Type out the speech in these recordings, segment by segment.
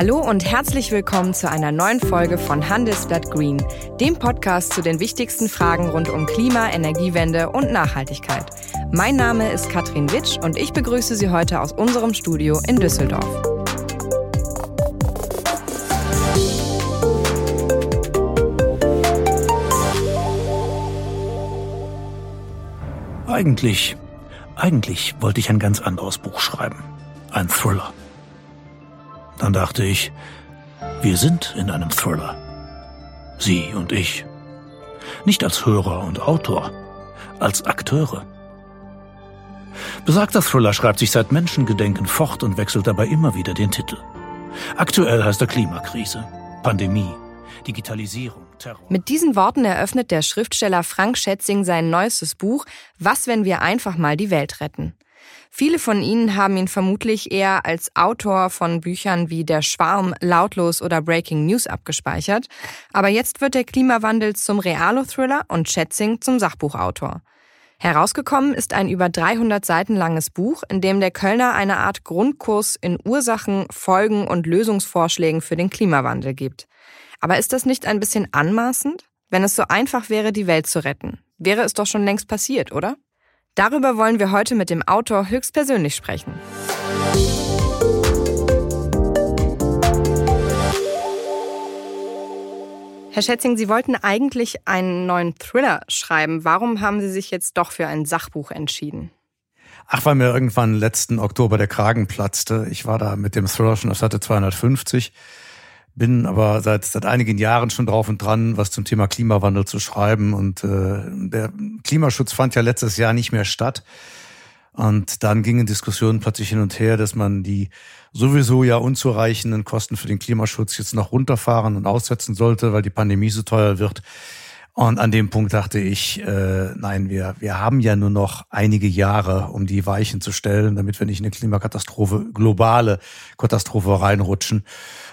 Hallo und herzlich willkommen zu einer neuen Folge von Handelsblatt Green, dem Podcast zu den wichtigsten Fragen rund um Klima, Energiewende und Nachhaltigkeit. Mein Name ist Katrin Witsch und ich begrüße Sie heute aus unserem Studio in Düsseldorf. Eigentlich, eigentlich wollte ich ein ganz anderes Buch schreiben. Ein Thriller. Dann dachte ich, wir sind in einem Thriller. Sie und ich. Nicht als Hörer und Autor, als Akteure. Besagter Thriller schreibt sich seit Menschengedenken fort und wechselt dabei immer wieder den Titel. Aktuell heißt er Klimakrise, Pandemie, Digitalisierung, Terror. Mit diesen Worten eröffnet der Schriftsteller Frank Schätzing sein neuestes Buch Was, wenn wir einfach mal die Welt retten? Viele von Ihnen haben ihn vermutlich eher als Autor von Büchern wie Der Schwarm, Lautlos oder Breaking News abgespeichert. Aber jetzt wird der Klimawandel zum Realo-Thriller und Schätzing zum Sachbuchautor. Herausgekommen ist ein über 300 Seiten langes Buch, in dem der Kölner eine Art Grundkurs in Ursachen, Folgen und Lösungsvorschlägen für den Klimawandel gibt. Aber ist das nicht ein bisschen anmaßend? Wenn es so einfach wäre, die Welt zu retten, wäre es doch schon längst passiert, oder? Darüber wollen wir heute mit dem Autor höchstpersönlich sprechen. Herr Schätzing, Sie wollten eigentlich einen neuen Thriller schreiben. Warum haben Sie sich jetzt doch für ein Sachbuch entschieden? Ach, weil mir irgendwann letzten Oktober der Kragen platzte. Ich war da mit dem Thriller schon auf Seite 250 bin aber seit, seit einigen Jahren schon drauf und dran, was zum Thema Klimawandel zu schreiben. Und äh, der Klimaschutz fand ja letztes Jahr nicht mehr statt. Und dann gingen Diskussionen plötzlich hin und her, dass man die sowieso ja unzureichenden Kosten für den Klimaschutz jetzt noch runterfahren und aussetzen sollte, weil die Pandemie so teuer wird. Und an dem Punkt dachte ich, äh, nein, wir, wir haben ja nur noch einige Jahre, um die Weichen zu stellen, damit wir nicht in eine Klimakatastrophe, globale Katastrophe reinrutschen.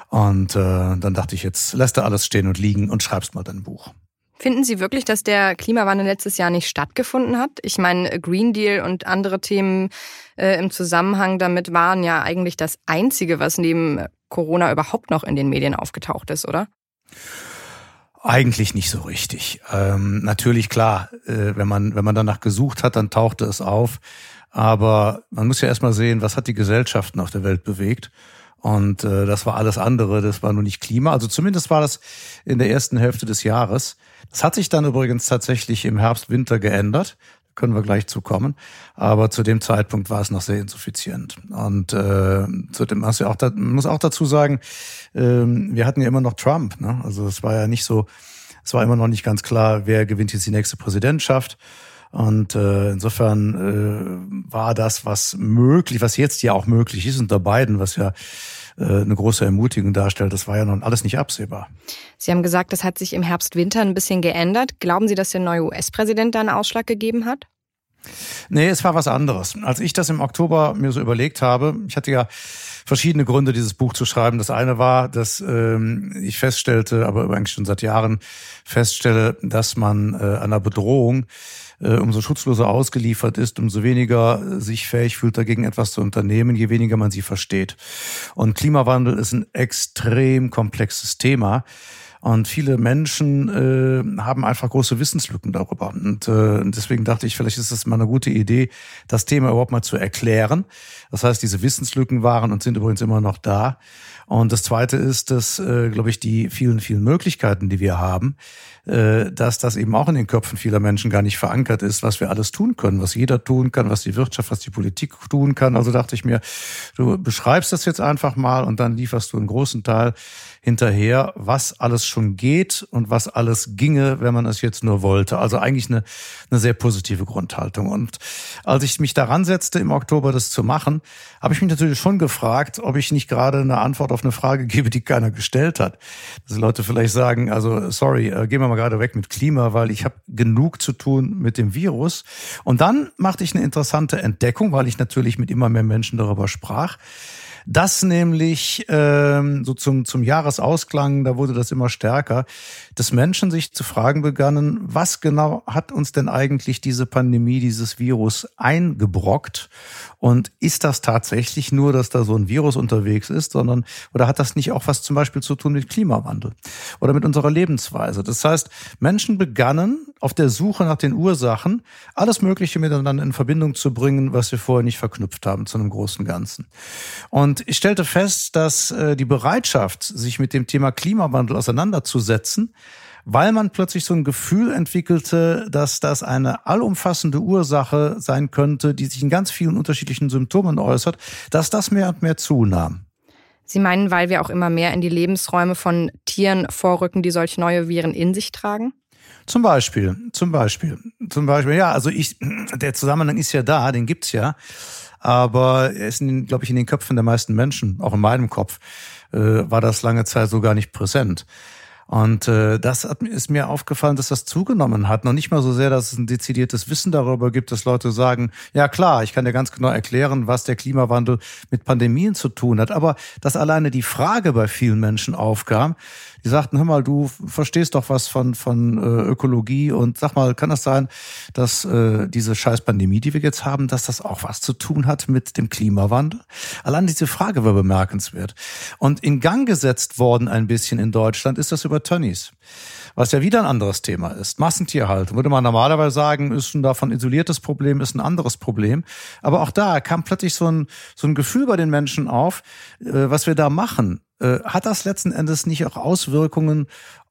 Und äh, dann dachte ich, jetzt lässt du alles stehen und liegen und schreibst mal dein Buch. Finden Sie wirklich, dass der Klimawandel letztes Jahr nicht stattgefunden hat? Ich meine, Green Deal und andere Themen äh, im Zusammenhang damit waren ja eigentlich das Einzige, was neben Corona überhaupt noch in den Medien aufgetaucht ist, oder? Eigentlich nicht so richtig. Ähm, natürlich klar, äh, wenn man wenn man danach gesucht hat, dann tauchte es auf. Aber man muss ja erstmal sehen, was hat die Gesellschaften auf der Welt bewegt. Und äh, das war alles andere, das war nur nicht Klima. Also zumindest war das in der ersten Hälfte des Jahres. Das hat sich dann übrigens tatsächlich im Herbst, Winter geändert. Können wir gleich zu kommen. Aber zu dem Zeitpunkt war es noch sehr insuffizient. Und äh, zu dem hast ja auch, da, muss auch dazu sagen, äh, wir hatten ja immer noch Trump. Ne? Also es war ja nicht so, es war immer noch nicht ganz klar, wer gewinnt jetzt die nächste Präsidentschaft. Und äh, insofern äh, war das, was möglich, was jetzt ja auch möglich ist unter beiden, was ja eine große Ermutigung darstellt, das war ja noch alles nicht absehbar. Sie haben gesagt, das hat sich im Herbst-Winter ein bisschen geändert. Glauben Sie, dass der neue US-Präsident da einen Ausschlag gegeben hat? Nee, es war was anderes. Als ich das im Oktober mir so überlegt habe, ich hatte ja verschiedene Gründe, dieses Buch zu schreiben. Das eine war, dass ähm, ich feststellte, aber eigentlich schon seit Jahren feststelle, dass man äh, einer Bedrohung äh, umso schutzloser ausgeliefert ist, umso weniger äh, sich fähig fühlt, dagegen etwas zu unternehmen, je weniger man sie versteht. Und Klimawandel ist ein extrem komplexes Thema. Und viele Menschen äh, haben einfach große Wissenslücken darüber. Und äh, deswegen dachte ich, vielleicht ist es mal eine gute Idee, das Thema überhaupt mal zu erklären. Das heißt, diese Wissenslücken waren und sind übrigens immer noch da. Und das Zweite ist, dass, äh, glaube ich, die vielen, vielen Möglichkeiten, die wir haben, äh, dass das eben auch in den Köpfen vieler Menschen gar nicht verankert ist, was wir alles tun können, was jeder tun kann, was die Wirtschaft, was die Politik tun kann. Also dachte ich mir, du beschreibst das jetzt einfach mal und dann lieferst du einen großen Teil hinterher, was alles schon geht und was alles ginge, wenn man es jetzt nur wollte. Also eigentlich eine, eine sehr positive Grundhaltung. Und als ich mich daran setzte, im Oktober das zu machen, habe ich mich natürlich schon gefragt, ob ich nicht gerade eine Antwort auf eine Frage gebe, die keiner gestellt hat. Dass die Leute vielleicht sagen, also sorry, äh, gehen wir mal gerade weg mit Klima, weil ich habe genug zu tun mit dem Virus. Und dann machte ich eine interessante Entdeckung, weil ich natürlich mit immer mehr Menschen darüber sprach dass nämlich ähm, so zum, zum Jahresausklang, da wurde das immer stärker, dass Menschen sich zu fragen begannen, was genau hat uns denn eigentlich diese Pandemie, dieses Virus eingebrockt? Und ist das tatsächlich nur, dass da so ein Virus unterwegs ist, sondern oder hat das nicht auch was zum Beispiel zu tun mit Klimawandel oder mit unserer Lebensweise? Das heißt, Menschen begannen auf der Suche nach den Ursachen alles Mögliche miteinander in Verbindung zu bringen, was wir vorher nicht verknüpft haben zu einem großen Ganzen. Und ich stellte fest, dass äh, die Bereitschaft, sich mit dem Thema Klimawandel auseinanderzusetzen, weil man plötzlich so ein Gefühl entwickelte, dass das eine allumfassende Ursache sein könnte, die sich in ganz vielen unterschiedlichen Symptomen äußert, dass das mehr und mehr zunahm. Sie meinen, weil wir auch immer mehr in die Lebensräume von Tieren vorrücken, die solche neue Viren in sich tragen? Zum Beispiel, zum Beispiel, zum Beispiel, ja, also ich, der Zusammenhang ist ja da, den gibt's ja, aber er ist, glaube ich, in den Köpfen der meisten Menschen, auch in meinem Kopf, äh, war das lange Zeit so gar nicht präsent. Und äh, das hat, ist mir aufgefallen, dass das zugenommen hat. Noch nicht mal so sehr, dass es ein dezidiertes Wissen darüber gibt, dass Leute sagen, ja klar, ich kann dir ganz genau erklären, was der Klimawandel mit Pandemien zu tun hat. Aber dass alleine die Frage bei vielen Menschen aufkam, die sagten, hör mal, du verstehst doch was von, von äh, Ökologie und sag mal, kann das sein, dass äh, diese scheiß Pandemie, die wir jetzt haben, dass das auch was zu tun hat mit dem Klimawandel? Allein diese Frage war bemerkenswert. Und in Gang gesetzt worden ein bisschen in Deutschland ist das über Tönnies was ja wieder ein anderes Thema ist. Massentierhaltung würde man normalerweise sagen, ist ein davon isoliertes Problem, ist ein anderes Problem. Aber auch da kam plötzlich so ein, so ein Gefühl bei den Menschen auf, äh, was wir da machen. Äh, hat das letzten Endes nicht auch Auswirkungen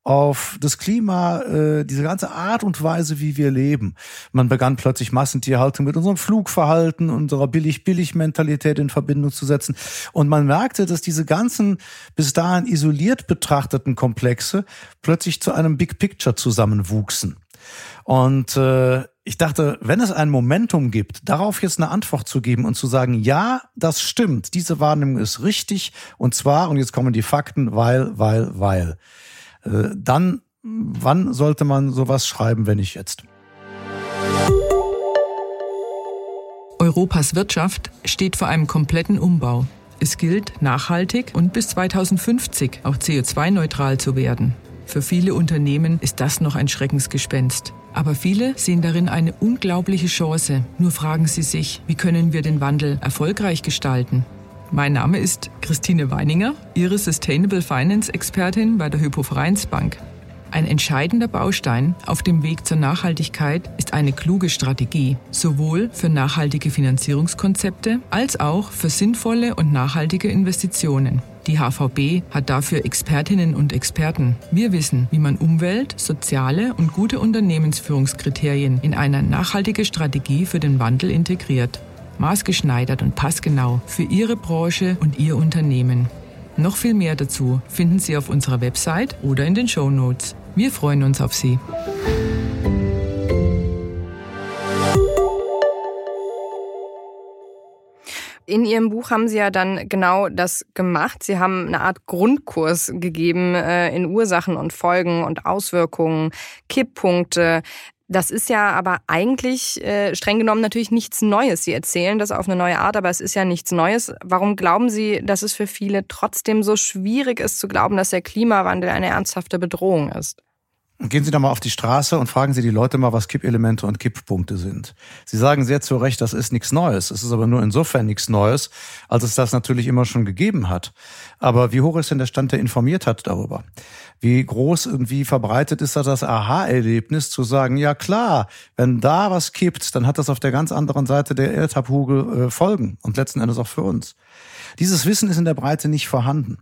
auf das Klima, äh, diese ganze Art und Weise, wie wir leben. Man begann plötzlich Massentierhaltung mit unserem Flugverhalten, unserer Billig-Billig-Mentalität in Verbindung zu setzen. Und man merkte, dass diese ganzen bis dahin isoliert betrachteten Komplexe plötzlich zu einem Big Picture zusammenwuchsen. Und äh, ich dachte, wenn es ein Momentum gibt, darauf jetzt eine Antwort zu geben und zu sagen, ja, das stimmt, diese Wahrnehmung ist richtig und zwar, und jetzt kommen die Fakten, weil, weil, weil, dann, wann sollte man sowas schreiben, wenn nicht jetzt? Europas Wirtschaft steht vor einem kompletten Umbau. Es gilt, nachhaltig und bis 2050 auch CO2-neutral zu werden. Für viele Unternehmen ist das noch ein Schreckensgespenst. Aber viele sehen darin eine unglaubliche Chance. Nur fragen sie sich, wie können wir den Wandel erfolgreich gestalten? Mein Name ist Christine Weininger, Ihre Sustainable Finance Expertin bei der Hypo Vereinsbank. Ein entscheidender Baustein auf dem Weg zur Nachhaltigkeit ist eine kluge Strategie, sowohl für nachhaltige Finanzierungskonzepte als auch für sinnvolle und nachhaltige Investitionen. Die HVB hat dafür Expertinnen und Experten. Wir wissen, wie man Umwelt, soziale und gute Unternehmensführungskriterien in eine nachhaltige Strategie für den Wandel integriert maßgeschneidert und passgenau für Ihre Branche und Ihr Unternehmen. Noch viel mehr dazu finden Sie auf unserer Website oder in den Show Notes. Wir freuen uns auf Sie. In Ihrem Buch haben Sie ja dann genau das gemacht. Sie haben eine Art Grundkurs gegeben äh, in Ursachen und Folgen und Auswirkungen, Kipppunkte. Das ist ja aber eigentlich äh, streng genommen natürlich nichts Neues. Sie erzählen das auf eine neue Art, aber es ist ja nichts Neues. Warum glauben Sie, dass es für viele trotzdem so schwierig ist zu glauben, dass der Klimawandel eine ernsthafte Bedrohung ist? Gehen Sie da mal auf die Straße und fragen Sie die Leute mal, was Kippelemente und Kipppunkte sind. Sie sagen sehr zu Recht, das ist nichts Neues. Es ist aber nur insofern nichts Neues, als es das natürlich immer schon gegeben hat. Aber wie hoch ist denn der Stand, der informiert hat darüber? Wie groß und wie verbreitet ist da das Aha-Erlebnis zu sagen, ja klar, wenn da was kippt, dann hat das auf der ganz anderen Seite der Erdhalbkugel äh, Folgen und letzten Endes auch für uns. Dieses Wissen ist in der Breite nicht vorhanden.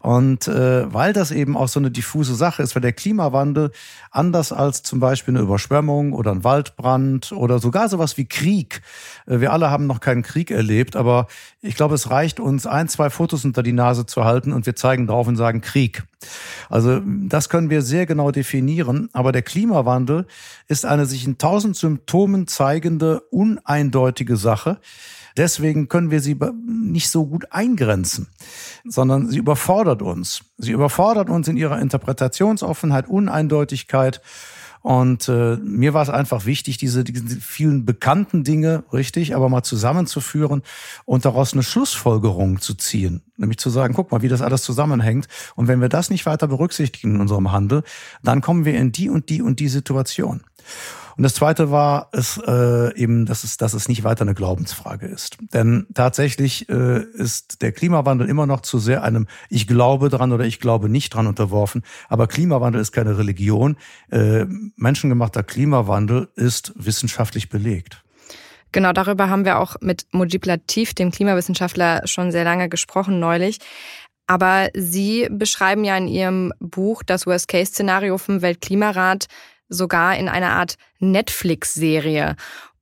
Und äh, weil das eben auch so eine diffuse Sache ist, weil der Klimawandel anders als zum Beispiel eine Überschwemmung oder ein Waldbrand oder sogar sowas wie Krieg. Äh, wir alle haben noch keinen Krieg erlebt, aber ich glaube, es reicht uns ein, zwei Fotos unter die Nase zu halten und wir zeigen drauf und sagen Krieg. Also das können wir sehr genau definieren, aber der Klimawandel ist eine sich in tausend Symptomen zeigende, uneindeutige Sache, Deswegen können wir sie nicht so gut eingrenzen, sondern sie überfordert uns. Sie überfordert uns in ihrer Interpretationsoffenheit, Uneindeutigkeit. Und äh, mir war es einfach wichtig, diese, diese vielen bekannten Dinge, richtig, aber mal zusammenzuführen und daraus eine Schlussfolgerung zu ziehen. Nämlich zu sagen, guck mal, wie das alles zusammenhängt. Und wenn wir das nicht weiter berücksichtigen in unserem Handel, dann kommen wir in die und die und die Situation. Und das Zweite war es äh, eben, dass es, dass es nicht weiter eine Glaubensfrage ist. Denn tatsächlich äh, ist der Klimawandel immer noch zu sehr einem Ich glaube dran oder ich glaube nicht dran unterworfen. Aber Klimawandel ist keine Religion. Äh, menschengemachter Klimawandel ist wissenschaftlich belegt. Genau, darüber haben wir auch mit Mujib Latif, dem Klimawissenschaftler, schon sehr lange gesprochen neulich. Aber Sie beschreiben ja in Ihrem Buch das Worst-Case-Szenario vom Weltklimarat sogar in einer Art Netflix-Serie,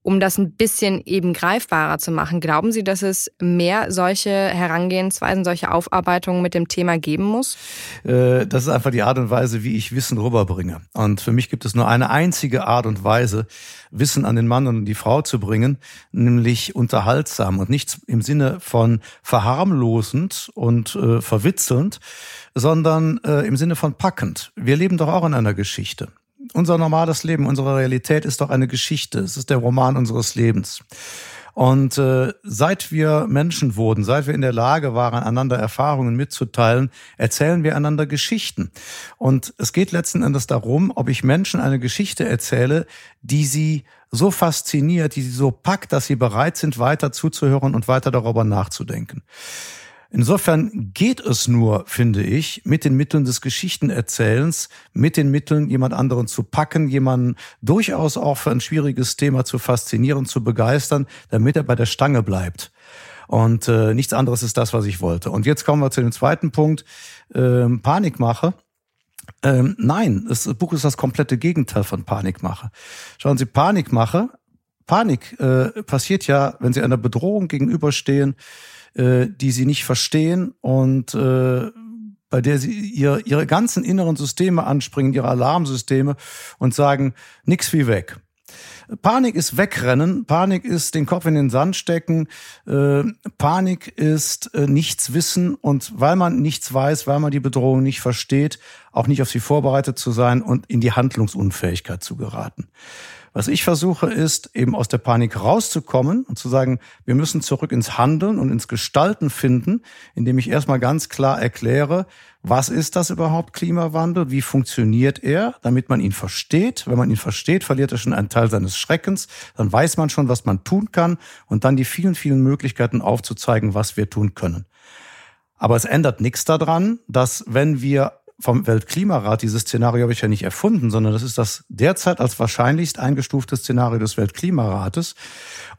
um das ein bisschen eben greifbarer zu machen. Glauben Sie, dass es mehr solche Herangehensweisen, solche Aufarbeitungen mit dem Thema geben muss? Äh, das ist einfach die Art und Weise, wie ich Wissen rüberbringe. Und für mich gibt es nur eine einzige Art und Weise, Wissen an den Mann und die Frau zu bringen, nämlich unterhaltsam und nicht im Sinne von verharmlosend und äh, verwitzelnd, sondern äh, im Sinne von packend. Wir leben doch auch in einer Geschichte unser normales Leben, unsere Realität ist doch eine Geschichte. Es ist der Roman unseres Lebens. Und äh, seit wir Menschen wurden, seit wir in der Lage waren, einander Erfahrungen mitzuteilen, erzählen wir einander Geschichten. Und es geht letzten Endes darum, ob ich Menschen eine Geschichte erzähle, die sie so fasziniert, die sie so packt, dass sie bereit sind, weiter zuzuhören und weiter darüber nachzudenken. Insofern geht es nur, finde ich, mit den Mitteln des Geschichtenerzählens, mit den Mitteln, jemand anderen zu packen, jemanden durchaus auch für ein schwieriges Thema zu faszinieren, zu begeistern, damit er bei der Stange bleibt. Und äh, nichts anderes ist das, was ich wollte. Und jetzt kommen wir zu dem zweiten Punkt, ähm, Panikmache. Ähm, nein, das Buch ist das komplette Gegenteil von Panikmache. Schauen Sie, Panikmache, Panik äh, passiert ja, wenn Sie einer Bedrohung gegenüberstehen, äh, die sie nicht verstehen und äh, bei der sie ihr, ihre ganzen inneren Systeme anspringen, ihre Alarmsysteme und sagen, nix wie weg. Panik ist wegrennen, Panik ist den Kopf in den Sand stecken, äh, Panik ist äh, nichts wissen und weil man nichts weiß, weil man die Bedrohung nicht versteht, auch nicht auf sie vorbereitet zu sein und in die Handlungsunfähigkeit zu geraten. Was ich versuche, ist eben aus der Panik rauszukommen und zu sagen, wir müssen zurück ins Handeln und ins Gestalten finden, indem ich erstmal ganz klar erkläre, was ist das überhaupt Klimawandel? Wie funktioniert er, damit man ihn versteht? Wenn man ihn versteht, verliert er schon einen Teil seines Schreckens. Dann weiß man schon, was man tun kann und dann die vielen, vielen Möglichkeiten aufzuzeigen, was wir tun können. Aber es ändert nichts daran, dass wenn wir vom Weltklimarat, dieses Szenario habe ich ja nicht erfunden, sondern das ist das derzeit als wahrscheinlichst eingestufte Szenario des Weltklimarates.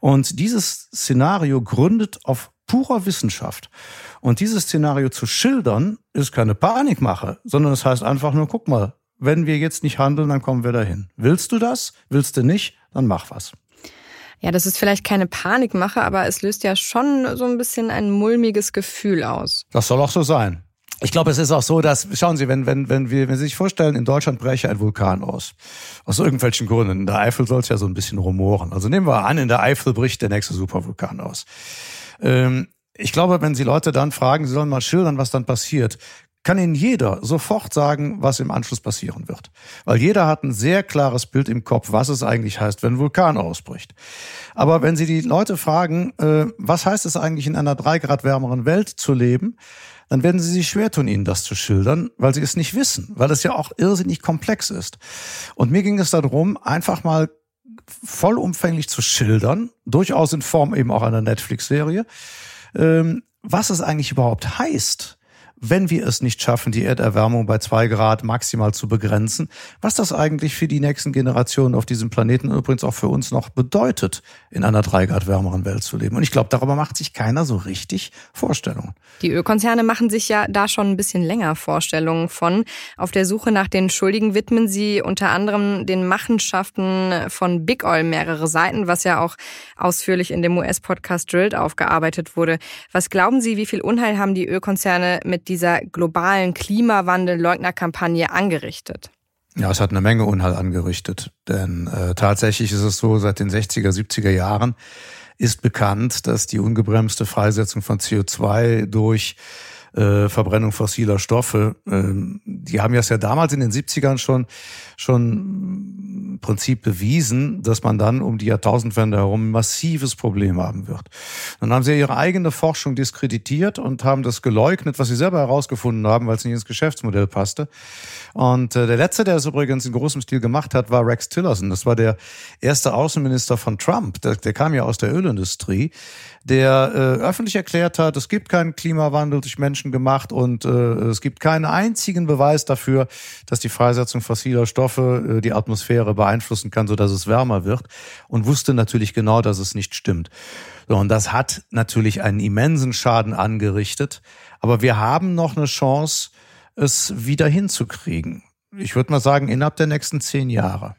Und dieses Szenario gründet auf purer Wissenschaft. Und dieses Szenario zu schildern, ist keine Panikmache, sondern es das heißt einfach nur, guck mal, wenn wir jetzt nicht handeln, dann kommen wir dahin. Willst du das? Willst du nicht? Dann mach was. Ja, das ist vielleicht keine Panikmache, aber es löst ja schon so ein bisschen ein mulmiges Gefühl aus. Das soll auch so sein. Ich glaube, es ist auch so, dass, schauen Sie, wenn, wenn, wenn wir, wenn Sie sich vorstellen, in Deutschland breche ein Vulkan aus. Aus irgendwelchen Gründen. In der Eifel soll es ja so ein bisschen rumoren. Also nehmen wir an, in der Eifel bricht der nächste Supervulkan aus. Ähm, ich glaube, wenn Sie Leute dann fragen, Sie sollen mal schildern, was dann passiert, kann Ihnen jeder sofort sagen, was im Anschluss passieren wird. Weil jeder hat ein sehr klares Bild im Kopf, was es eigentlich heißt, wenn ein Vulkan ausbricht. Aber wenn Sie die Leute fragen, äh, was heißt es eigentlich in einer drei Grad wärmeren Welt zu leben, dann werden sie sich schwer tun, ihnen das zu schildern, weil sie es nicht wissen, weil es ja auch irrsinnig komplex ist. Und mir ging es darum, einfach mal vollumfänglich zu schildern, durchaus in Form eben auch einer Netflix-Serie, ähm, was es eigentlich überhaupt heißt, wenn wir es nicht schaffen, die Erderwärmung bei zwei Grad maximal zu begrenzen, was das eigentlich für die nächsten Generationen auf diesem Planeten und übrigens auch für uns noch bedeutet, in einer drei Grad wärmeren Welt zu leben. Und ich glaube, darüber macht sich keiner so richtig Vorstellungen. Die Ölkonzerne machen sich ja da schon ein bisschen länger Vorstellungen von. Auf der Suche nach den Schuldigen widmen sie unter anderem den Machenschaften von Big Oil mehrere Seiten, was ja auch ausführlich in dem US-Podcast Drilled aufgearbeitet wurde. Was glauben Sie, wie viel Unheil haben die Ölkonzerne mit dieser globalen Klimawandel-Leugner-Kampagne angerichtet? Ja, es hat eine Menge Unheil angerichtet. Denn äh, tatsächlich ist es so, seit den 60er, 70er Jahren ist bekannt, dass die ungebremste Freisetzung von CO2 durch äh, Verbrennung fossiler Stoffe. Ähm, die haben ja es ja damals in den 70ern schon, schon im Prinzip bewiesen, dass man dann um die Jahrtausendwende herum ein massives Problem haben wird. Dann haben sie ihre eigene Forschung diskreditiert und haben das geleugnet, was sie selber herausgefunden haben, weil es nicht ins Geschäftsmodell passte. Und äh, der letzte, der es übrigens in großem Stil gemacht hat, war Rex Tillerson. Das war der erste Außenminister von Trump. Der, der kam ja aus der Ölindustrie der äh, öffentlich erklärt hat, es gibt keinen Klimawandel durch Menschen gemacht und äh, es gibt keinen einzigen Beweis dafür, dass die Freisetzung fossiler Stoffe äh, die Atmosphäre beeinflussen kann, sodass es wärmer wird und wusste natürlich genau, dass es nicht stimmt. So, und das hat natürlich einen immensen Schaden angerichtet, aber wir haben noch eine Chance, es wieder hinzukriegen. Ich würde mal sagen, innerhalb der nächsten zehn Jahre.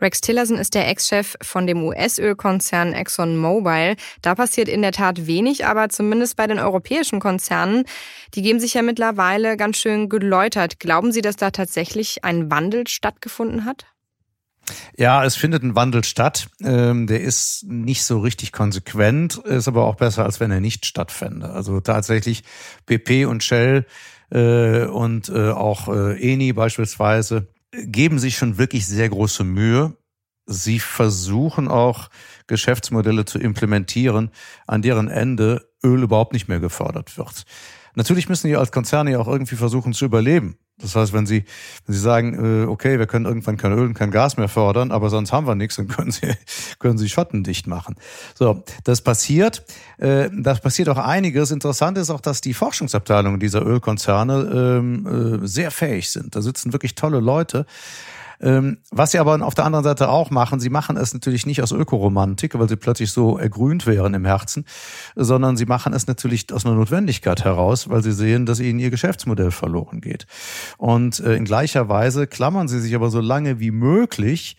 Rex Tillerson ist der Ex-Chef von dem US-Ölkonzern ExxonMobil. Da passiert in der Tat wenig, aber zumindest bei den europäischen Konzernen, die geben sich ja mittlerweile ganz schön geläutert. Glauben Sie, dass da tatsächlich ein Wandel stattgefunden hat? Ja, es findet ein Wandel statt. Ähm, der ist nicht so richtig konsequent, ist aber auch besser, als wenn er nicht stattfände. Also tatsächlich BP und Shell äh, und äh, auch äh, Eni beispielsweise geben sich schon wirklich sehr große Mühe. Sie versuchen auch Geschäftsmodelle zu implementieren, an deren Ende Öl überhaupt nicht mehr gefördert wird. Natürlich müssen die als Konzerne ja auch irgendwie versuchen zu überleben. Das heißt, wenn Sie, wenn Sie sagen, äh, okay, wir können irgendwann kein Öl und kein Gas mehr fördern, aber sonst haben wir nichts, dann können Sie, können Sie Schotten dicht machen. So, das passiert. Äh, das passiert auch einiges. Interessant ist auch, dass die Forschungsabteilungen dieser Ölkonzerne ähm, äh, sehr fähig sind. Da sitzen wirklich tolle Leute. Ähm, was sie aber auf der anderen Seite auch machen, sie machen es natürlich nicht aus Ökoromantik, weil sie plötzlich so ergrünt wären im Herzen, sondern sie machen es natürlich aus einer Notwendigkeit heraus, weil sie sehen, dass ihnen ihr Geschäftsmodell verloren geht. Und äh, in gleicher Weise klammern sie sich aber so lange wie möglich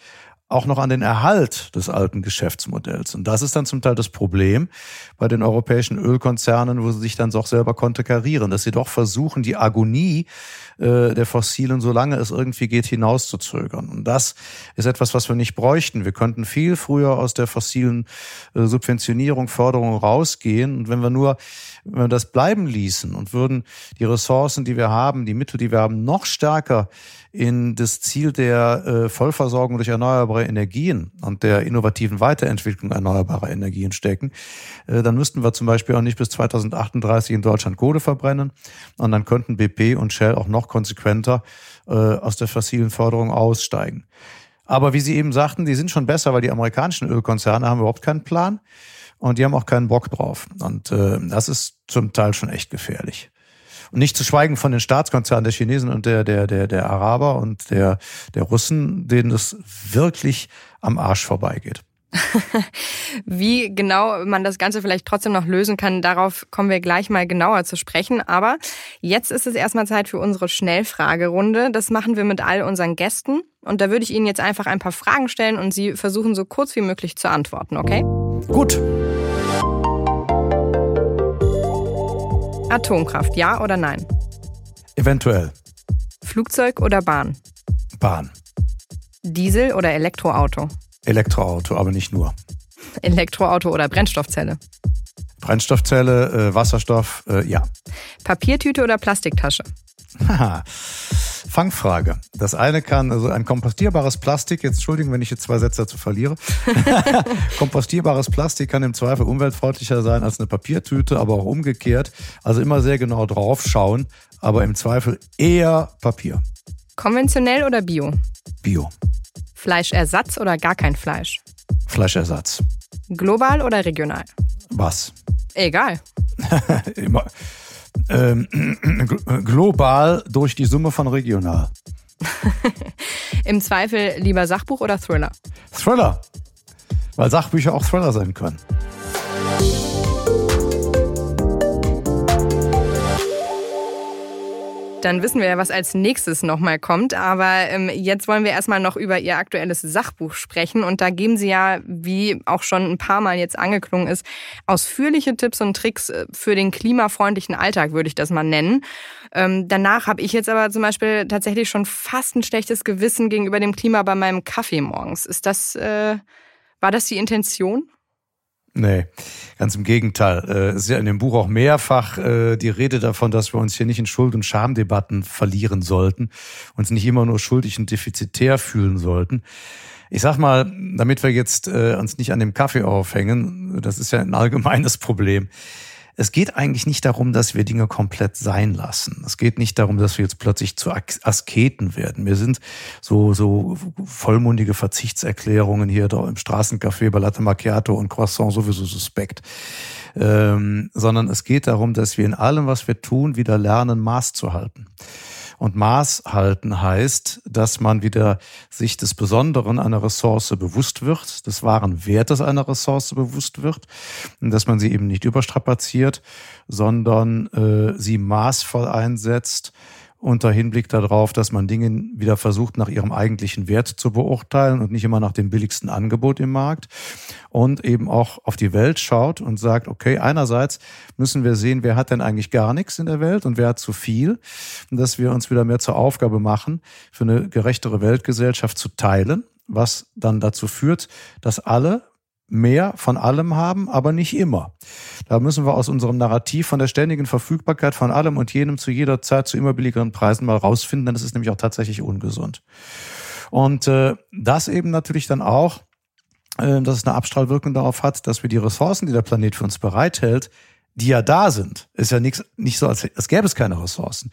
auch noch an den Erhalt des alten Geschäftsmodells. Und das ist dann zum Teil das Problem bei den europäischen Ölkonzernen, wo sie sich dann doch selber konterkarieren, dass sie doch versuchen, die Agonie äh, der Fossilen, solange es irgendwie geht, hinauszuzögern. Und das ist etwas, was wir nicht bräuchten. Wir könnten viel früher aus der fossilen äh, Subventionierung, Förderung rausgehen. Und wenn wir nur wenn wir das bleiben ließen und würden die Ressourcen, die wir haben, die Mittel, die wir haben, noch stärker in das Ziel der äh, Vollversorgung durch erneuerbare Energien und der innovativen Weiterentwicklung erneuerbarer Energien stecken, äh, dann müssten wir zum Beispiel auch nicht bis 2038 in Deutschland Kohle verbrennen und dann könnten BP und Shell auch noch konsequenter äh, aus der fossilen Förderung aussteigen. Aber wie Sie eben sagten, die sind schon besser, weil die amerikanischen Ölkonzerne haben überhaupt keinen Plan und die haben auch keinen Bock drauf. Und äh, das ist zum Teil schon echt gefährlich. Und nicht zu schweigen von den Staatskonzernen der Chinesen und der, der, der, der Araber und der, der Russen, denen es wirklich am Arsch vorbeigeht. Wie genau man das Ganze vielleicht trotzdem noch lösen kann, darauf kommen wir gleich mal genauer zu sprechen. Aber jetzt ist es erstmal Zeit für unsere Schnellfragerunde. Das machen wir mit all unseren Gästen. Und da würde ich Ihnen jetzt einfach ein paar Fragen stellen und Sie versuchen so kurz wie möglich zu antworten, okay? Gut. Atomkraft, ja oder nein? Eventuell. Flugzeug oder Bahn? Bahn. Diesel oder Elektroauto? Elektroauto, aber nicht nur. Elektroauto oder Brennstoffzelle? Brennstoffzelle, äh, Wasserstoff, äh, ja. Papiertüte oder Plastiktasche? Haha. Fangfrage. Das eine kann, also ein kompostierbares Plastik, jetzt Entschuldigung, wenn ich jetzt zwei Sätze dazu verliere. kompostierbares Plastik kann im Zweifel umweltfreundlicher sein als eine Papiertüte, aber auch umgekehrt. Also immer sehr genau drauf schauen, aber im Zweifel eher Papier. Konventionell oder Bio? Bio. Fleischersatz oder gar kein Fleisch? Fleischersatz. Global oder regional? Was? Egal. Immer. Ähm, global durch die Summe von regional. Im Zweifel lieber Sachbuch oder Thriller? Thriller. Weil Sachbücher auch Thriller sein können. Dann wissen wir ja, was als nächstes nochmal kommt. Aber ähm, jetzt wollen wir erstmal noch über Ihr aktuelles Sachbuch sprechen. Und da geben Sie ja, wie auch schon ein paar Mal jetzt angeklungen ist, ausführliche Tipps und Tricks äh, für den klimafreundlichen Alltag, würde ich das mal nennen. Ähm, danach habe ich jetzt aber zum Beispiel tatsächlich schon fast ein schlechtes Gewissen gegenüber dem Klima bei meinem Kaffee morgens. Ist das, äh, war das die Intention? Nee, ganz im Gegenteil. Äh, es ist ja in dem Buch auch mehrfach äh, die Rede davon, dass wir uns hier nicht in Schuld- und Schamdebatten verlieren sollten, uns nicht immer nur schuldig und defizitär fühlen sollten. Ich sag mal, damit wir jetzt äh, uns nicht an dem Kaffee aufhängen, das ist ja ein allgemeines Problem es geht eigentlich nicht darum, dass wir Dinge komplett sein lassen. Es geht nicht darum, dass wir jetzt plötzlich zu Asketen werden. Wir sind so, so vollmundige Verzichtserklärungen hier im Straßencafé bei Latte Macchiato und Croissant sowieso suspekt. Ähm, sondern es geht darum, dass wir in allem, was wir tun, wieder lernen, Maß zu halten. Und Maß halten heißt, dass man wieder sich des Besonderen einer Ressource bewusst wird, des wahren Wertes einer Ressource bewusst wird und dass man sie eben nicht überstrapaziert, sondern äh, sie maßvoll einsetzt unter Hinblick darauf, dass man Dinge wieder versucht, nach ihrem eigentlichen Wert zu beurteilen und nicht immer nach dem billigsten Angebot im Markt und eben auch auf die Welt schaut und sagt, okay, einerseits müssen wir sehen, wer hat denn eigentlich gar nichts in der Welt und wer hat zu viel dass wir uns wieder mehr zur Aufgabe machen, für eine gerechtere Weltgesellschaft zu teilen, was dann dazu führt, dass alle mehr von allem haben, aber nicht immer. Da müssen wir aus unserem Narrativ von der ständigen Verfügbarkeit von allem und jenem zu jeder Zeit zu immer billigeren Preisen mal rausfinden, denn das ist nämlich auch tatsächlich ungesund. Und äh, das eben natürlich dann auch, äh, dass es eine Abstrahlwirkung darauf hat, dass wir die Ressourcen, die der Planet für uns bereithält, die ja da sind, ist ja nichts, nicht so, als, als gäbe es keine Ressourcen.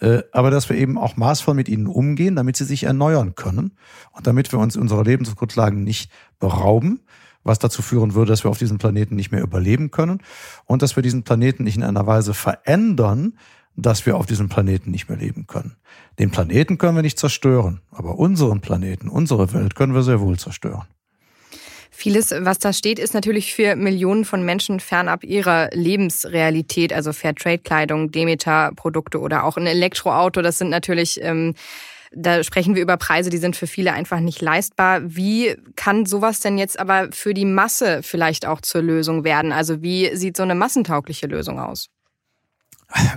Äh, aber dass wir eben auch maßvoll mit ihnen umgehen, damit sie sich erneuern können und damit wir uns unserer Lebensgrundlagen nicht berauben, was dazu führen würde, dass wir auf diesem Planeten nicht mehr überleben können und dass wir diesen Planeten nicht in einer Weise verändern, dass wir auf diesem Planeten nicht mehr leben können. Den Planeten können wir nicht zerstören, aber unseren Planeten, unsere Welt können wir sehr wohl zerstören. Vieles, was da steht, ist natürlich für Millionen von Menschen fernab ihrer Lebensrealität, also Fairtrade-Kleidung, Demeter-Produkte oder auch ein Elektroauto. Das sind natürlich ähm, da sprechen wir über Preise, die sind für viele einfach nicht leistbar. Wie kann sowas denn jetzt aber für die Masse vielleicht auch zur Lösung werden? Also wie sieht so eine massentaugliche Lösung aus?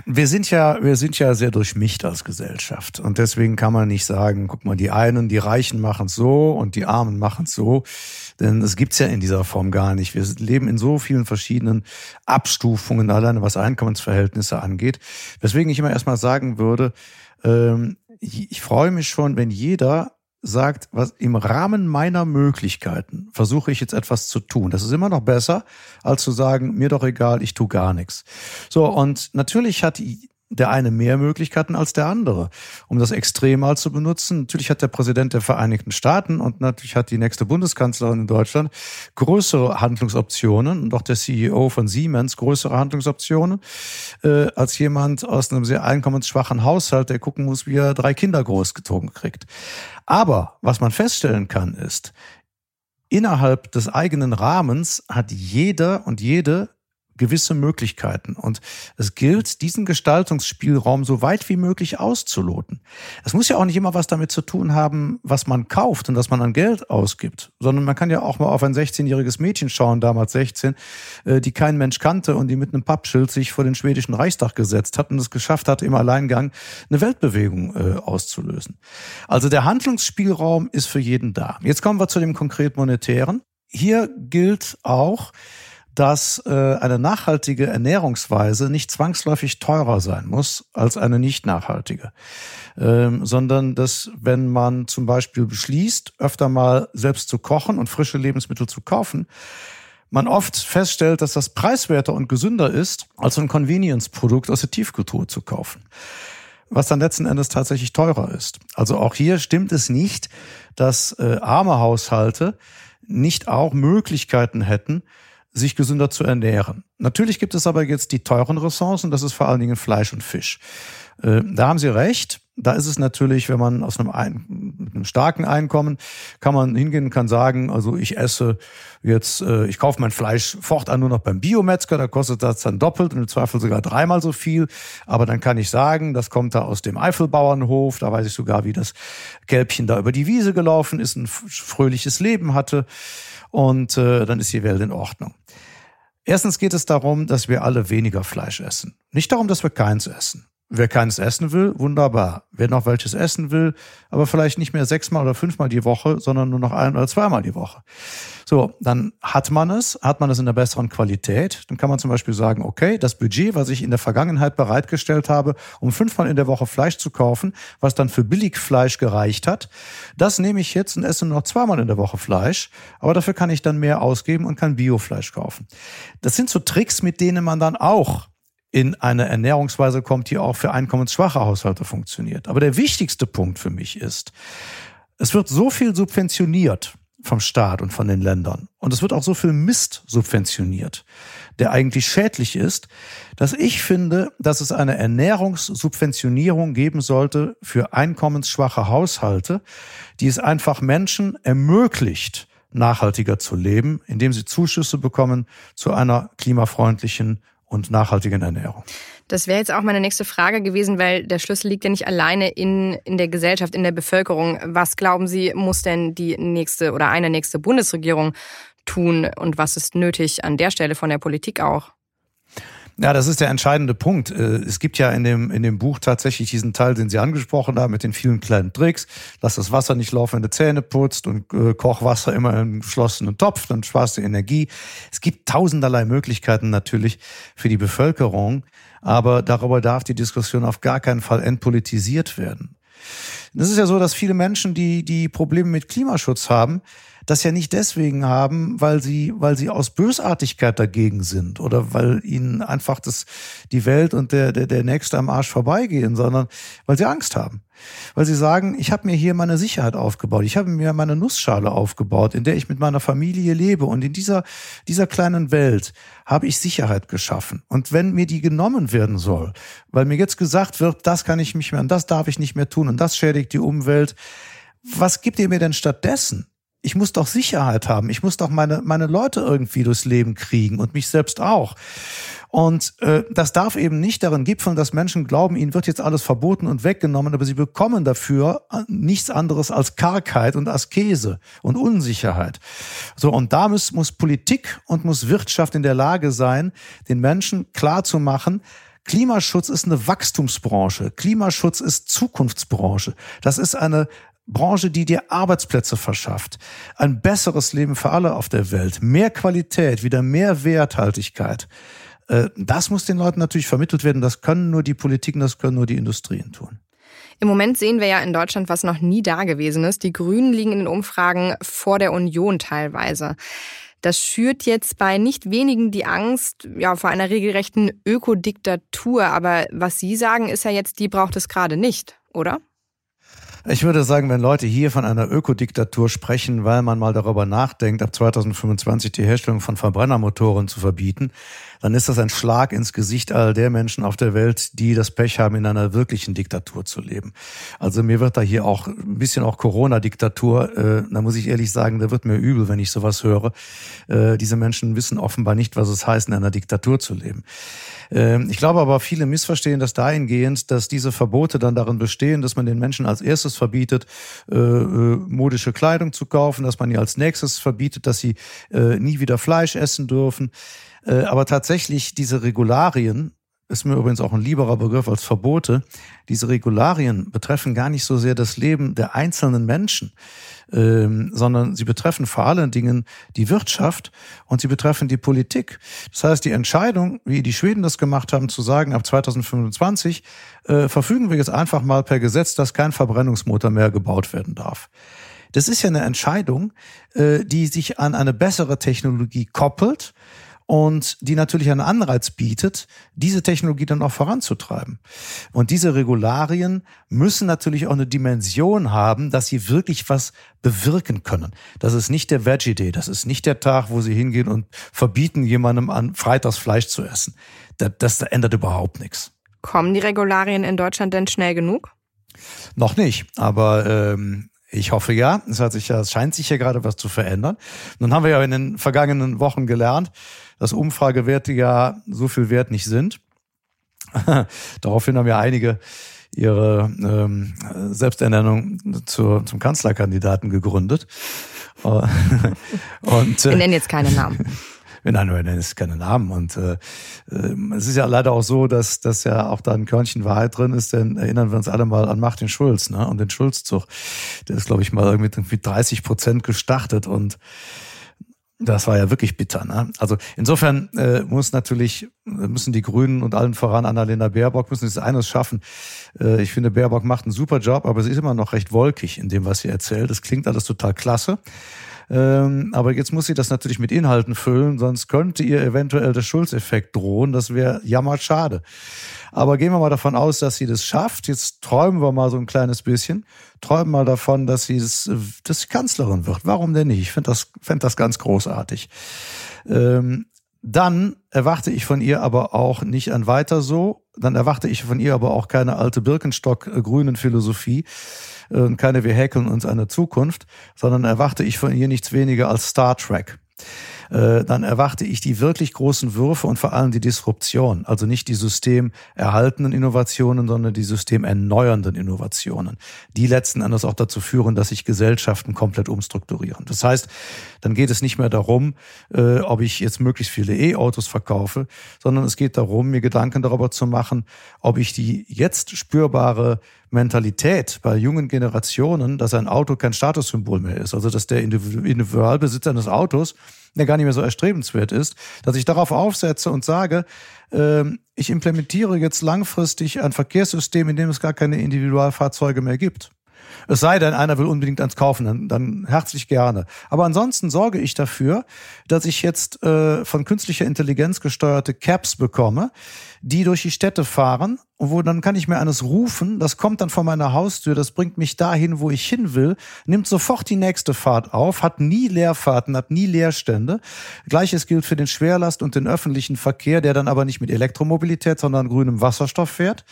Wir sind ja, wir sind ja sehr durchmischt als Gesellschaft. Und deswegen kann man nicht sagen, guck mal, die einen, die Reichen machen es so und die Armen machen es so. Denn es gibt's ja in dieser Form gar nicht. Wir leben in so vielen verschiedenen Abstufungen, alleine was Einkommensverhältnisse angeht. Weswegen ich immer erstmal sagen würde, ähm, ich freue mich schon, wenn jeder sagt, was im Rahmen meiner Möglichkeiten versuche ich jetzt etwas zu tun. Das ist immer noch besser, als zu sagen, mir doch egal, ich tu gar nichts. So, und natürlich hat der eine mehr Möglichkeiten als der andere, um das extrem mal zu benutzen. Natürlich hat der Präsident der Vereinigten Staaten und natürlich hat die nächste Bundeskanzlerin in Deutschland größere Handlungsoptionen und auch der CEO von Siemens größere Handlungsoptionen äh, als jemand aus einem sehr einkommensschwachen Haushalt, der gucken muss, wie er drei Kinder großgezogen kriegt. Aber was man feststellen kann, ist, innerhalb des eigenen Rahmens hat jeder und jede gewisse Möglichkeiten. Und es gilt, diesen Gestaltungsspielraum so weit wie möglich auszuloten. Es muss ja auch nicht immer was damit zu tun haben, was man kauft und dass man an Geld ausgibt, sondern man kann ja auch mal auf ein 16-jähriges Mädchen schauen, damals 16, äh, die kein Mensch kannte und die mit einem Pappschild sich vor den schwedischen Reichstag gesetzt hat und es geschafft hat, im Alleingang eine Weltbewegung äh, auszulösen. Also der Handlungsspielraum ist für jeden da. Jetzt kommen wir zu dem konkret monetären. Hier gilt auch, dass äh, eine nachhaltige Ernährungsweise nicht zwangsläufig teurer sein muss als eine nicht nachhaltige, ähm, sondern dass wenn man zum Beispiel beschließt, öfter mal selbst zu kochen und frische Lebensmittel zu kaufen, man oft feststellt, dass das preiswerter und gesünder ist, als ein Convenience-Produkt aus der Tiefkultur zu kaufen was dann letzten Endes tatsächlich teurer ist. Also auch hier stimmt es nicht, dass äh, arme Haushalte nicht auch Möglichkeiten hätten, sich gesünder zu ernähren. Natürlich gibt es aber jetzt die teuren Ressourcen, das ist vor allen Dingen Fleisch und Fisch. Äh, da haben Sie recht. Da ist es natürlich, wenn man aus einem, ein, einem starken Einkommen kann man hingehen und kann sagen, also ich esse jetzt, äh, ich kaufe mein Fleisch fortan nur noch beim Biometzger, da kostet das dann doppelt und im Zweifel sogar dreimal so viel. Aber dann kann ich sagen, das kommt da aus dem Eifelbauernhof, da weiß ich sogar, wie das Kälbchen da über die Wiese gelaufen ist, ein fröhliches Leben hatte und äh, dann ist die Welt in Ordnung. Erstens geht es darum, dass wir alle weniger Fleisch essen. Nicht darum, dass wir keins essen. Wer keines essen will, wunderbar. Wer noch welches essen will, aber vielleicht nicht mehr sechsmal oder fünfmal die Woche, sondern nur noch ein oder zweimal die Woche. So, dann hat man es, hat man es in der besseren Qualität. Dann kann man zum Beispiel sagen, okay, das Budget, was ich in der Vergangenheit bereitgestellt habe, um fünfmal in der Woche Fleisch zu kaufen, was dann für Billigfleisch gereicht hat, das nehme ich jetzt und esse nur noch zweimal in der Woche Fleisch. Aber dafür kann ich dann mehr ausgeben und kann Biofleisch kaufen. Das sind so Tricks, mit denen man dann auch in eine Ernährungsweise kommt, die auch für einkommensschwache Haushalte funktioniert. Aber der wichtigste Punkt für mich ist, es wird so viel subventioniert vom Staat und von den Ländern. Und es wird auch so viel Mist subventioniert, der eigentlich schädlich ist, dass ich finde, dass es eine Ernährungssubventionierung geben sollte für einkommensschwache Haushalte, die es einfach Menschen ermöglicht, nachhaltiger zu leben, indem sie Zuschüsse bekommen zu einer klimafreundlichen und nachhaltigen Ernährung. Das wäre jetzt auch meine nächste Frage gewesen, weil der Schlüssel liegt ja nicht alleine in, in der Gesellschaft, in der Bevölkerung. Was glauben Sie, muss denn die nächste oder eine nächste Bundesregierung tun und was ist nötig an der Stelle von der Politik auch? Ja, das ist der entscheidende Punkt. Äh, es gibt ja in dem, in dem Buch tatsächlich diesen Teil, den Sie angesprochen haben, mit den vielen kleinen Tricks. Lass das Wasser nicht laufen, wenn du Zähne putzt und äh, koch Wasser immer im geschlossenen Topf, dann sparst du Energie. Es gibt tausenderlei Möglichkeiten natürlich für die Bevölkerung, aber darüber darf die Diskussion auf gar keinen Fall entpolitisiert werden. Es ist ja so, dass viele Menschen, die, die Probleme mit Klimaschutz haben, das ja nicht deswegen haben, weil sie, weil sie aus Bösartigkeit dagegen sind oder weil ihnen einfach das, die Welt und der, der, der Nächste am Arsch vorbeigehen, sondern weil sie Angst haben. Weil sie sagen, ich habe mir hier meine Sicherheit aufgebaut, ich habe mir meine Nussschale aufgebaut, in der ich mit meiner Familie lebe und in dieser, dieser kleinen Welt habe ich Sicherheit geschaffen. Und wenn mir die genommen werden soll, weil mir jetzt gesagt wird, das kann ich nicht mehr und das darf ich nicht mehr tun und das schädigt die Umwelt, was gibt ihr mir denn stattdessen? ich muss doch Sicherheit haben. Ich muss doch meine, meine Leute irgendwie durchs Leben kriegen und mich selbst auch. Und äh, das darf eben nicht darin gipfeln, dass Menschen glauben, ihnen wird jetzt alles verboten und weggenommen, aber sie bekommen dafür äh, nichts anderes als Kargheit und Askese und Unsicherheit. So, und da muss, muss Politik und muss Wirtschaft in der Lage sein, den Menschen klar zu machen, Klimaschutz ist eine Wachstumsbranche. Klimaschutz ist Zukunftsbranche. Das ist eine Branche, die dir Arbeitsplätze verschafft, ein besseres Leben für alle auf der Welt, mehr Qualität, wieder mehr Werthaltigkeit. Äh, das muss den Leuten natürlich vermittelt werden. Das können nur die Politiken, das können nur die Industrien tun. Im Moment sehen wir ja in Deutschland, was noch nie da gewesen ist. Die Grünen liegen in den Umfragen vor der Union teilweise. Das schürt jetzt bei nicht wenigen die Angst ja, vor einer regelrechten Ökodiktatur. Aber was Sie sagen, ist ja jetzt, die braucht es gerade nicht, oder? Ich würde sagen, wenn Leute hier von einer Ökodiktatur sprechen, weil man mal darüber nachdenkt, ab 2025 die Herstellung von Verbrennermotoren zu verbieten, dann ist das ein Schlag ins Gesicht all der Menschen auf der Welt, die das Pech haben, in einer wirklichen Diktatur zu leben. Also mir wird da hier auch ein bisschen auch Corona-Diktatur, äh, da muss ich ehrlich sagen, da wird mir übel, wenn ich sowas höre. Äh, diese Menschen wissen offenbar nicht, was es heißt, in einer Diktatur zu leben. Äh, ich glaube aber, viele missverstehen das dahingehend, dass diese Verbote dann darin bestehen, dass man den Menschen als erstes verbietet, äh, äh, modische Kleidung zu kaufen, dass man ihr als nächstes verbietet, dass sie äh, nie wieder Fleisch essen dürfen. Äh, aber tatsächlich diese Regularien, ist mir übrigens auch ein lieberer Begriff als Verbote, diese Regularien betreffen gar nicht so sehr das Leben der einzelnen Menschen, ähm, sondern sie betreffen vor allen Dingen die Wirtschaft und sie betreffen die Politik. Das heißt, die Entscheidung, wie die Schweden das gemacht haben, zu sagen, ab 2025 äh, verfügen wir jetzt einfach mal per Gesetz, dass kein Verbrennungsmotor mehr gebaut werden darf. Das ist ja eine Entscheidung, äh, die sich an eine bessere Technologie koppelt und die natürlich einen Anreiz bietet, diese Technologie dann auch voranzutreiben. Und diese Regularien müssen natürlich auch eine Dimension haben, dass sie wirklich was bewirken können. Das ist nicht der Veggie Day, das ist nicht der Tag, wo sie hingehen und verbieten, jemandem an Freitags Fleisch zu essen. Das, das ändert überhaupt nichts. Kommen die Regularien in Deutschland denn schnell genug? Noch nicht, aber ähm, ich hoffe ja. Es hat sich es scheint sich ja gerade was zu verändern. Nun haben wir ja in den vergangenen Wochen gelernt, dass Umfragewerte ja so viel wert nicht sind. Daraufhin haben ja einige ihre ähm, Selbsternennung zur, zum Kanzlerkandidaten gegründet. Und, äh, wir nennen jetzt keine Namen. Nein, nein, nein, ist keine Namen. Und äh, äh, es ist ja leider auch so, dass, dass ja auch da ein Körnchen Wahrheit drin ist, denn erinnern wir uns alle mal an Martin Schulz ne? und den Schulzzug. Der ist, glaube ich, mal irgendwie 30 Prozent gestartet und das war ja wirklich bitter. Ne? Also insofern äh, muss natürlich müssen die Grünen und allen voran Annalena Baerbock müssen es eines schaffen. Äh, ich finde Baerbock macht einen super Job, aber sie ist immer noch recht wolkig in dem, was sie erzählt. Das klingt alles total klasse. Ähm, aber jetzt muss sie das natürlich mit Inhalten füllen, sonst könnte ihr eventuell der Schulzeffekt drohen. Das wäre jammerschade. Aber gehen wir mal davon aus, dass sie das schafft. Jetzt träumen wir mal so ein kleines bisschen. Träumen mal davon, dass sie das, das Kanzlerin wird. Warum denn nicht? Ich finde das, fänd das ganz großartig. Ähm, dann erwarte ich von ihr aber auch nicht ein weiter so. Dann erwarte ich von ihr aber auch keine alte Birkenstock-grünen Philosophie äh, keine wir häkeln uns eine Zukunft, sondern erwarte ich von ihr nichts weniger als Star Trek. Äh, dann erwarte ich die wirklich großen Würfe und vor allem die Disruption. Also nicht die systemerhaltenden Innovationen, sondern die systemerneuernden Innovationen, die letzten Endes auch dazu führen, dass sich Gesellschaften komplett umstrukturieren. Das heißt, dann geht es nicht mehr darum, äh, ob ich jetzt möglichst viele E-Autos verkaufe, sondern es geht darum, mir Gedanken darüber zu machen, ob ich die jetzt spürbare Mentalität bei jungen Generationen, dass ein Auto kein Statussymbol mehr ist, also dass der Individualbesitzer eines Autos der gar nicht mehr so erstrebenswert ist, dass ich darauf aufsetze und sage, äh, ich implementiere jetzt langfristig ein Verkehrssystem, in dem es gar keine Individualfahrzeuge mehr gibt. Es sei denn, einer will unbedingt eins kaufen, dann, dann herzlich gerne. Aber ansonsten sorge ich dafür, dass ich jetzt äh, von künstlicher Intelligenz gesteuerte Caps bekomme, die durch die Städte fahren, wo dann kann ich mir eines rufen, das kommt dann vor meiner Haustür, das bringt mich dahin, wo ich hin will, nimmt sofort die nächste Fahrt auf, hat nie Leerfahrten, hat nie Leerstände. Gleiches gilt für den Schwerlast und den öffentlichen Verkehr, der dann aber nicht mit Elektromobilität, sondern grünem Wasserstoff fährt.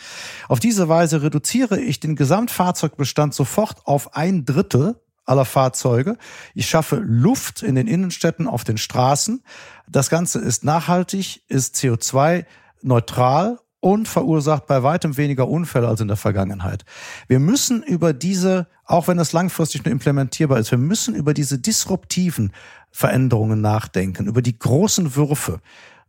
Auf diese Weise reduziere ich den Gesamtfahrzeugbestand sofort auf ein Drittel aller Fahrzeuge. Ich schaffe Luft in den Innenstädten, auf den Straßen. Das Ganze ist nachhaltig, ist CO2 neutral und verursacht bei weitem weniger Unfälle als in der Vergangenheit. Wir müssen über diese, auch wenn das langfristig nur implementierbar ist, wir müssen über diese disruptiven Veränderungen nachdenken, über die großen Würfe.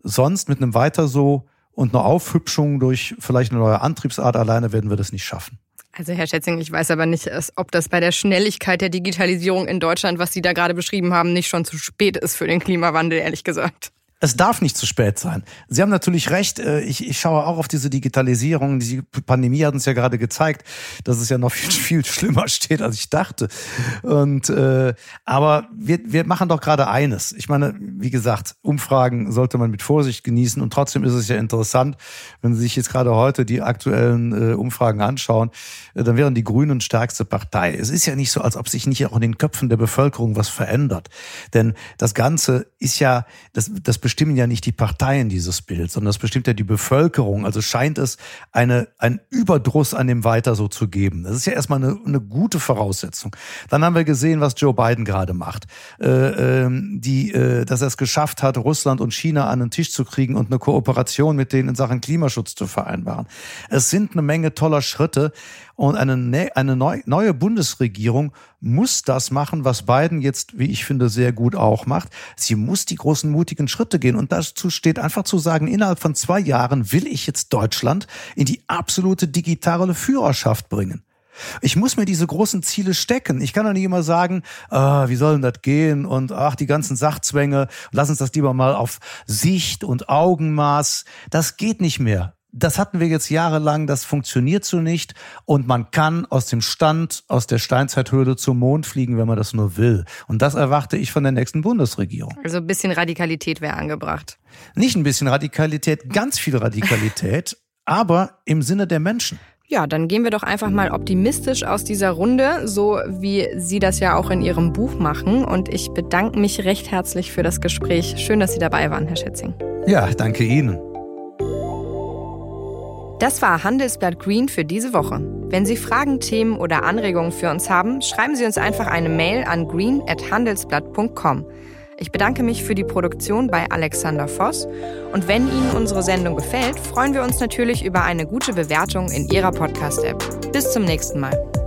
Sonst mit einem weiter so und einer Aufhübschung durch vielleicht eine neue Antriebsart alleine werden wir das nicht schaffen. Also Herr Schätzing, ich weiß aber nicht, ob das bei der Schnelligkeit der Digitalisierung in Deutschland, was Sie da gerade beschrieben haben, nicht schon zu spät ist für den Klimawandel, ehrlich gesagt. Es darf nicht zu spät sein. Sie haben natürlich recht. Äh, ich, ich schaue auch auf diese Digitalisierung. Die Pandemie hat uns ja gerade gezeigt, dass es ja noch viel, viel schlimmer steht, als ich dachte. Und äh, aber wir, wir machen doch gerade eines. Ich meine, wie gesagt, Umfragen sollte man mit Vorsicht genießen. Und trotzdem ist es ja interessant, wenn Sie sich jetzt gerade heute die aktuellen äh, Umfragen anschauen, äh, dann wären die Grünen stärkste Partei. Es ist ja nicht so, als ob sich nicht auch in den Köpfen der Bevölkerung was verändert. Denn das Ganze ist ja, das, das bestimmen ja nicht die Parteien dieses Bild, sondern das bestimmt ja die Bevölkerung. Also scheint es eine, ein Überdruss an dem Weiter so zu geben. Das ist ja erstmal eine, eine gute Voraussetzung. Dann haben wir gesehen, was Joe Biden gerade macht. Äh, äh, die, äh, dass er es geschafft hat, Russland und China an den Tisch zu kriegen und eine Kooperation mit denen in Sachen Klimaschutz zu vereinbaren. Es sind eine Menge toller Schritte. Und eine, ne, eine neue Bundesregierung muss das machen, was Biden jetzt, wie ich finde, sehr gut auch macht. Sie muss die großen mutigen Schritte gehen. Und dazu steht einfach zu sagen, innerhalb von zwei Jahren will ich jetzt Deutschland in die absolute digitale Führerschaft bringen. Ich muss mir diese großen Ziele stecken. Ich kann doch nicht immer sagen, ah, wie soll denn das gehen? Und ach, die ganzen Sachzwänge, lass uns das lieber mal auf Sicht und Augenmaß. Das geht nicht mehr das hatten wir jetzt jahrelang, das funktioniert so nicht und man kann aus dem Stand, aus der Steinzeithöhle zum Mond fliegen, wenn man das nur will. Und das erwarte ich von der nächsten Bundesregierung. Also ein bisschen Radikalität wäre angebracht. Nicht ein bisschen Radikalität, ganz viel Radikalität, aber im Sinne der Menschen. Ja, dann gehen wir doch einfach mal optimistisch aus dieser Runde, so wie Sie das ja auch in Ihrem Buch machen. Und ich bedanke mich recht herzlich für das Gespräch. Schön, dass Sie dabei waren, Herr Schätzing. Ja, danke Ihnen. Das war Handelsblatt Green für diese Woche. Wenn Sie Fragen, Themen oder Anregungen für uns haben, schreiben Sie uns einfach eine Mail an green@handelsblatt.com. Ich bedanke mich für die Produktion bei Alexander Voss und wenn Ihnen unsere Sendung gefällt, freuen wir uns natürlich über eine gute Bewertung in Ihrer Podcast-App. Bis zum nächsten Mal.